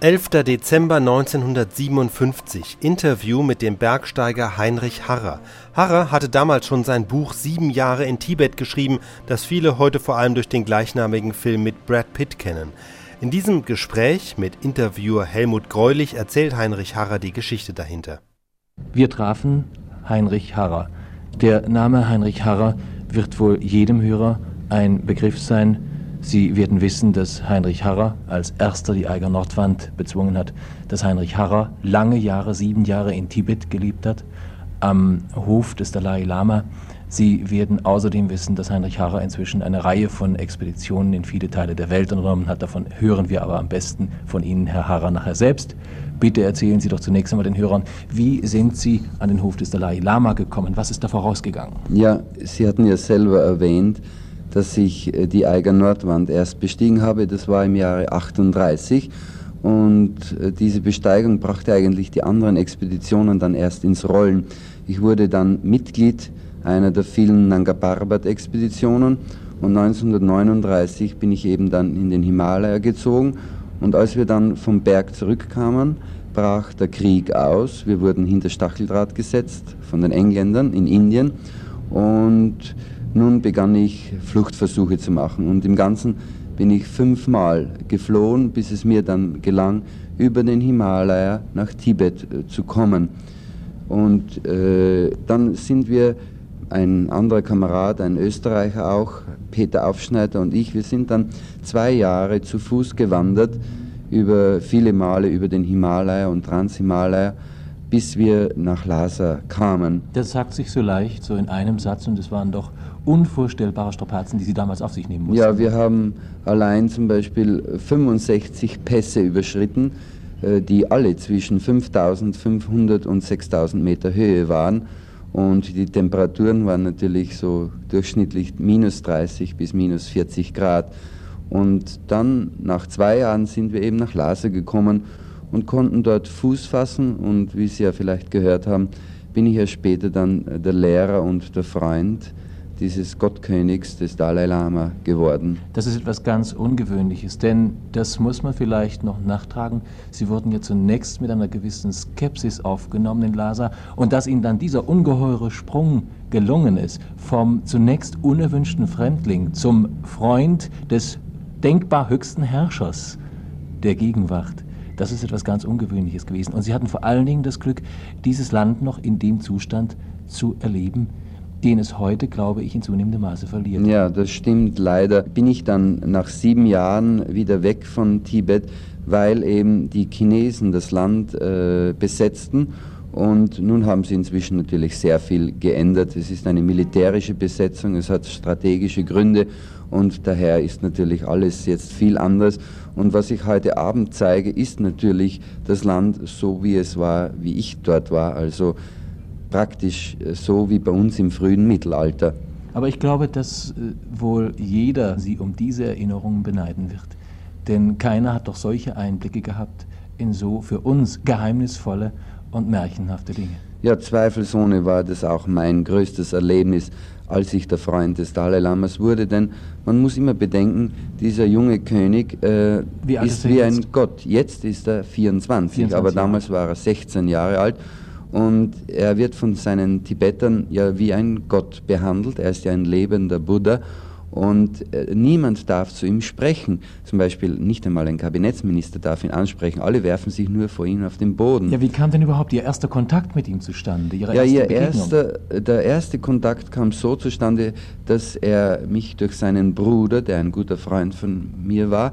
11. Dezember 1957 Interview mit dem Bergsteiger Heinrich Harrer. Harrer hatte damals schon sein Buch Sieben Jahre in Tibet geschrieben, das viele heute vor allem durch den gleichnamigen Film mit Brad Pitt kennen. In diesem Gespräch mit Interviewer Helmut Greulich erzählt Heinrich Harrer die Geschichte dahinter. Wir trafen Heinrich Harrer. Der Name Heinrich Harrer wird wohl jedem Hörer ein Begriff sein, Sie werden wissen, dass Heinrich Harrer als erster die Eiger Nordwand bezwungen hat, dass Heinrich Harrer lange Jahre, sieben Jahre in Tibet gelebt hat, am Hof des Dalai Lama. Sie werden außerdem wissen, dass Heinrich Harrer inzwischen eine Reihe von Expeditionen in viele Teile der Welt unternommen hat. Davon hören wir aber am besten von Ihnen, Herr Harrer, nachher selbst. Bitte erzählen Sie doch zunächst einmal den Hörern, wie sind Sie an den Hof des Dalai Lama gekommen? Was ist da vorausgegangen? Ja, Sie hatten ja selber erwähnt, dass ich äh, die Eiger Nordwand erst bestiegen habe. Das war im Jahre 38 und äh, diese Besteigung brachte eigentlich die anderen Expeditionen dann erst ins Rollen. Ich wurde dann Mitglied einer der vielen Nanga Parbat-Expeditionen und 1939 bin ich eben dann in den Himalaya gezogen und als wir dann vom Berg zurückkamen, brach der Krieg aus. Wir wurden hinter Stacheldraht gesetzt von den Engländern in Indien und nun begann ich Fluchtversuche zu machen und im Ganzen bin ich fünfmal geflohen, bis es mir dann gelang, über den Himalaya nach Tibet äh, zu kommen. Und äh, dann sind wir, ein anderer Kamerad, ein Österreicher auch, Peter Aufschneider und ich, wir sind dann zwei Jahre zu Fuß gewandert, über viele Male über den Himalaya und Transhimalaya bis wir nach Lhasa kamen. Das sagt sich so leicht, so in einem Satz, und es waren doch unvorstellbare Strapazen, die Sie damals auf sich nehmen mussten. Ja, wir haben allein zum Beispiel 65 Pässe überschritten, äh, die alle zwischen 5500 und 6000 Meter Höhe waren. Und die Temperaturen waren natürlich so durchschnittlich minus 30 bis minus 40 Grad. Und dann, nach zwei Jahren, sind wir eben nach Lhasa gekommen und konnten dort Fuß fassen. Und wie Sie ja vielleicht gehört haben, bin ich ja später dann äh, der Lehrer und der Freund dieses Gottkönigs des Dalai Lama geworden. Das ist etwas ganz Ungewöhnliches, denn das muss man vielleicht noch nachtragen. Sie wurden ja zunächst mit einer gewissen Skepsis aufgenommen in Lhasa und dass Ihnen dann dieser ungeheure Sprung gelungen ist, vom zunächst unerwünschten Fremdling zum Freund des denkbar höchsten Herrschers der Gegenwart. Das ist etwas ganz Ungewöhnliches gewesen. Und sie hatten vor allen Dingen das Glück, dieses Land noch in dem Zustand zu erleben, den es heute, glaube ich, in zunehmendem Maße verliert. Ja, das stimmt. Leider bin ich dann nach sieben Jahren wieder weg von Tibet, weil eben die Chinesen das Land äh, besetzten. Und nun haben sie inzwischen natürlich sehr viel geändert. Es ist eine militärische Besetzung, es hat strategische Gründe und daher ist natürlich alles jetzt viel anders. Und was ich heute Abend zeige, ist natürlich das Land so, wie es war, wie ich dort war. Also praktisch so wie bei uns im frühen Mittelalter. Aber ich glaube, dass äh, wohl jeder Sie um diese Erinnerungen beneiden wird. Denn keiner hat doch solche Einblicke gehabt in so für uns geheimnisvolle und märchenhafte Dinge. Ja, zweifelsohne war das auch mein größtes Erlebnis, als ich der Freund des Dalai Lamas wurde, denn man muss immer bedenken, dieser junge König äh, wie ist wie ein Gott. Jetzt ist er 24, 24 aber damals war er 16 Jahre alt und er wird von seinen Tibetern ja wie ein Gott behandelt. Er ist ja ein lebender Buddha und äh, niemand darf zu ihm sprechen. Zum Beispiel nicht einmal ein Kabinettsminister darf ihn ansprechen. Alle werfen sich nur vor ihm auf den Boden. Ja, wie kam denn überhaupt Ihr erster Kontakt mit ihm zustande? Ihre ja, erste ihr erster, der erste Kontakt kam so zustande, dass er mich durch seinen Bruder, der ein guter Freund von mir war,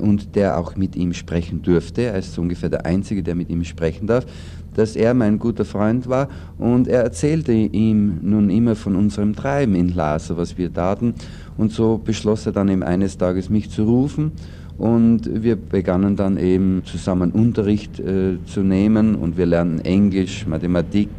und der auch mit ihm sprechen durfte, er ist ungefähr der Einzige, der mit ihm sprechen darf, dass er mein guter Freund war und er erzählte ihm nun immer von unserem Treiben in Lhasa, was wir taten. Und so beschloss er dann eben eines Tages mich zu rufen. Und wir begannen dann eben zusammen Unterricht äh, zu nehmen. Und wir lernten Englisch, Mathematik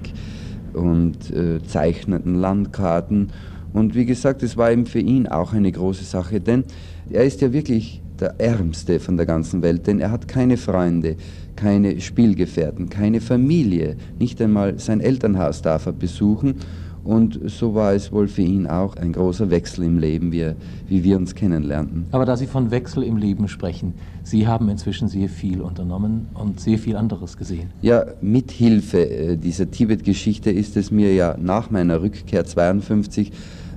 und äh, zeichneten Landkarten. Und wie gesagt, es war eben für ihn auch eine große Sache, denn er ist ja wirklich der Ärmste von der ganzen Welt, denn er hat keine Freunde, keine Spielgefährten, keine Familie, nicht einmal sein Elternhaus darf er besuchen Und so war es wohl für ihn auch ein großer Wechsel im Leben, wie, wie wir uns kennenlernten. Aber da Sie von Wechsel im Leben sprechen, Sie haben inzwischen sehr viel unternommen und sehr viel anderes gesehen. Ja, mit Hilfe äh, dieser Tibet-Geschichte ist es mir ja nach meiner Rückkehr 52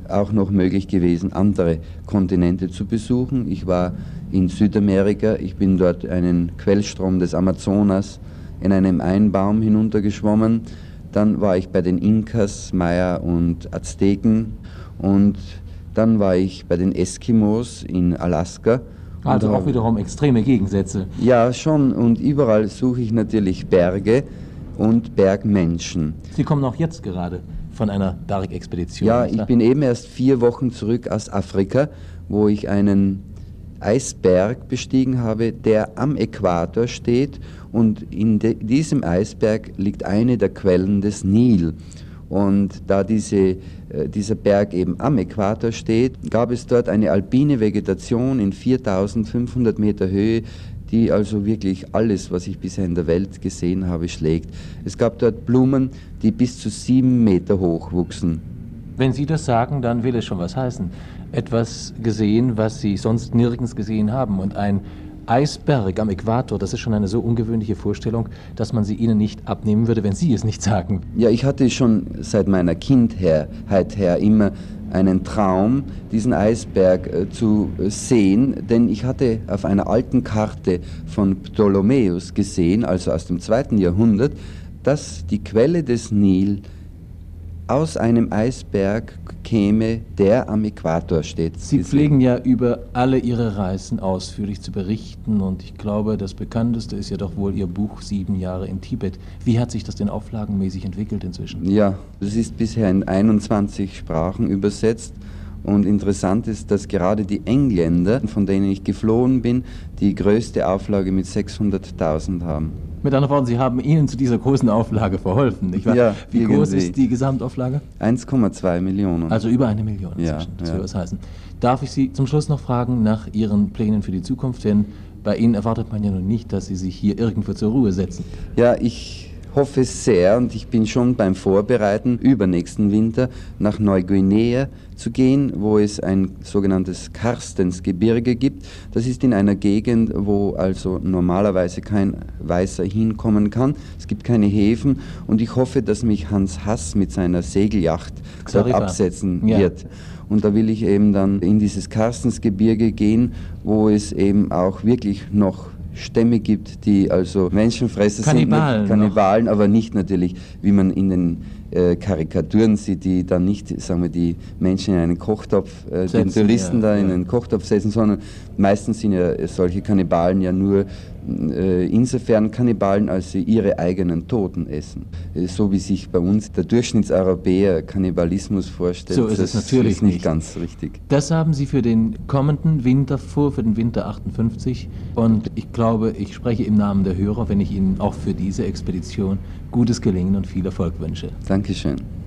auch noch möglich gewesen, andere Kontinente zu besuchen. Ich war in Südamerika, ich bin dort einen Quellstrom des Amazonas in einem Einbaum hinuntergeschwommen dann war ich bei den Inkas, Maya und Azteken und dann war ich bei den Eskimos in Alaska. Also auch wiederum extreme Gegensätze. Ja, schon. Und überall suche ich natürlich Berge und Bergmenschen. Sie kommen auch jetzt gerade von einer Bergexpedition. Ja, ich bin eben erst vier Wochen zurück aus Afrika, wo ich einen Eisberg bestiegen habe, der am Äquator steht und in diesem Eisberg liegt eine der Quellen des Nil. Und da diese, äh, dieser Berg eben am Äquator steht, gab es dort eine alpine Vegetation in 4500 Meter Höhe, die also wirklich alles, was ich bisher in der Welt gesehen habe, schlägt. Es gab dort Blumen, die bis zu sieben Meter hoch wuchsen. Wenn Sie das sagen, dann will es schon was heißen etwas gesehen, was sie sonst nirgends gesehen haben. Und ein Eisberg am Äquator, das ist schon eine so ungewöhnliche Vorstellung, dass man sie ihnen nicht abnehmen würde, wenn sie es nicht sagen. Ja, ich hatte schon seit meiner Kindheit her immer einen Traum, diesen Eisberg äh, zu sehen, denn ich hatte auf einer alten Karte von Ptolemäus gesehen, also aus dem zweiten Jahrhundert, dass die Quelle des Nil aus einem Eisberg käme, der am Äquator steht. Sie pflegen ja über alle Ihre Reisen ausführlich zu berichten und ich glaube, das bekannteste ist ja doch wohl Ihr Buch Sieben Jahre in Tibet. Wie hat sich das denn auflagenmäßig entwickelt inzwischen? Ja, es ist bisher in 21 Sprachen übersetzt und interessant ist, dass gerade die Engländer, von denen ich geflohen bin, die größte Auflage mit 600.000 haben. Mit anderen Worten, Sie haben Ihnen zu dieser großen Auflage verholfen, nicht wahr? Ja, Wie irgendwie. groß ist die Gesamtauflage? 1,2 Millionen. Also über eine Million inzwischen, ja, das ja. was heißen. Darf ich Sie zum Schluss noch fragen nach Ihren Plänen für die Zukunft? Denn bei Ihnen erwartet man ja nun nicht, dass Sie sich hier irgendwo zur Ruhe setzen. Ja, ich hoffe sehr und ich bin schon beim Vorbereiten, übernächsten Winter nach Neuguinea zu gehen, wo es ein sogenanntes Karstensgebirge gibt. Das ist in einer Gegend, wo also normalerweise kein Weißer hinkommen kann. Es gibt keine Häfen und ich hoffe, dass mich Hans Hass mit seiner Segelyacht dort absetzen ja. wird. Und da will ich eben dann in dieses Karstensgebirge gehen, wo es eben auch wirklich noch Stämme gibt, die also Menschenfresser Kannibalen sind, Kannibalen, noch. aber nicht natürlich, wie man in den äh, Karikaturen sieht, die dann nicht, sagen wir, die Menschen in einen Kochtopf, äh, setzen, den Touristen ja, da in ja. einen Kochtopf setzen, sondern meistens sind ja solche Kannibalen ja nur insofern Kannibalen, als sie ihre eigenen Toten essen. Äh, so wie sich bei uns der Durchschnittseuropäer Kannibalismus vorstellt, so ist das es natürlich ist nicht, nicht ganz richtig. Das haben Sie für den kommenden Winter vor, für den Winter 58. Und ich glaube, ich spreche im Namen der Hörer, wenn ich Ihnen auch für diese Expedition gutes Gelingen und viel Erfolg wünsche. Dankeschön.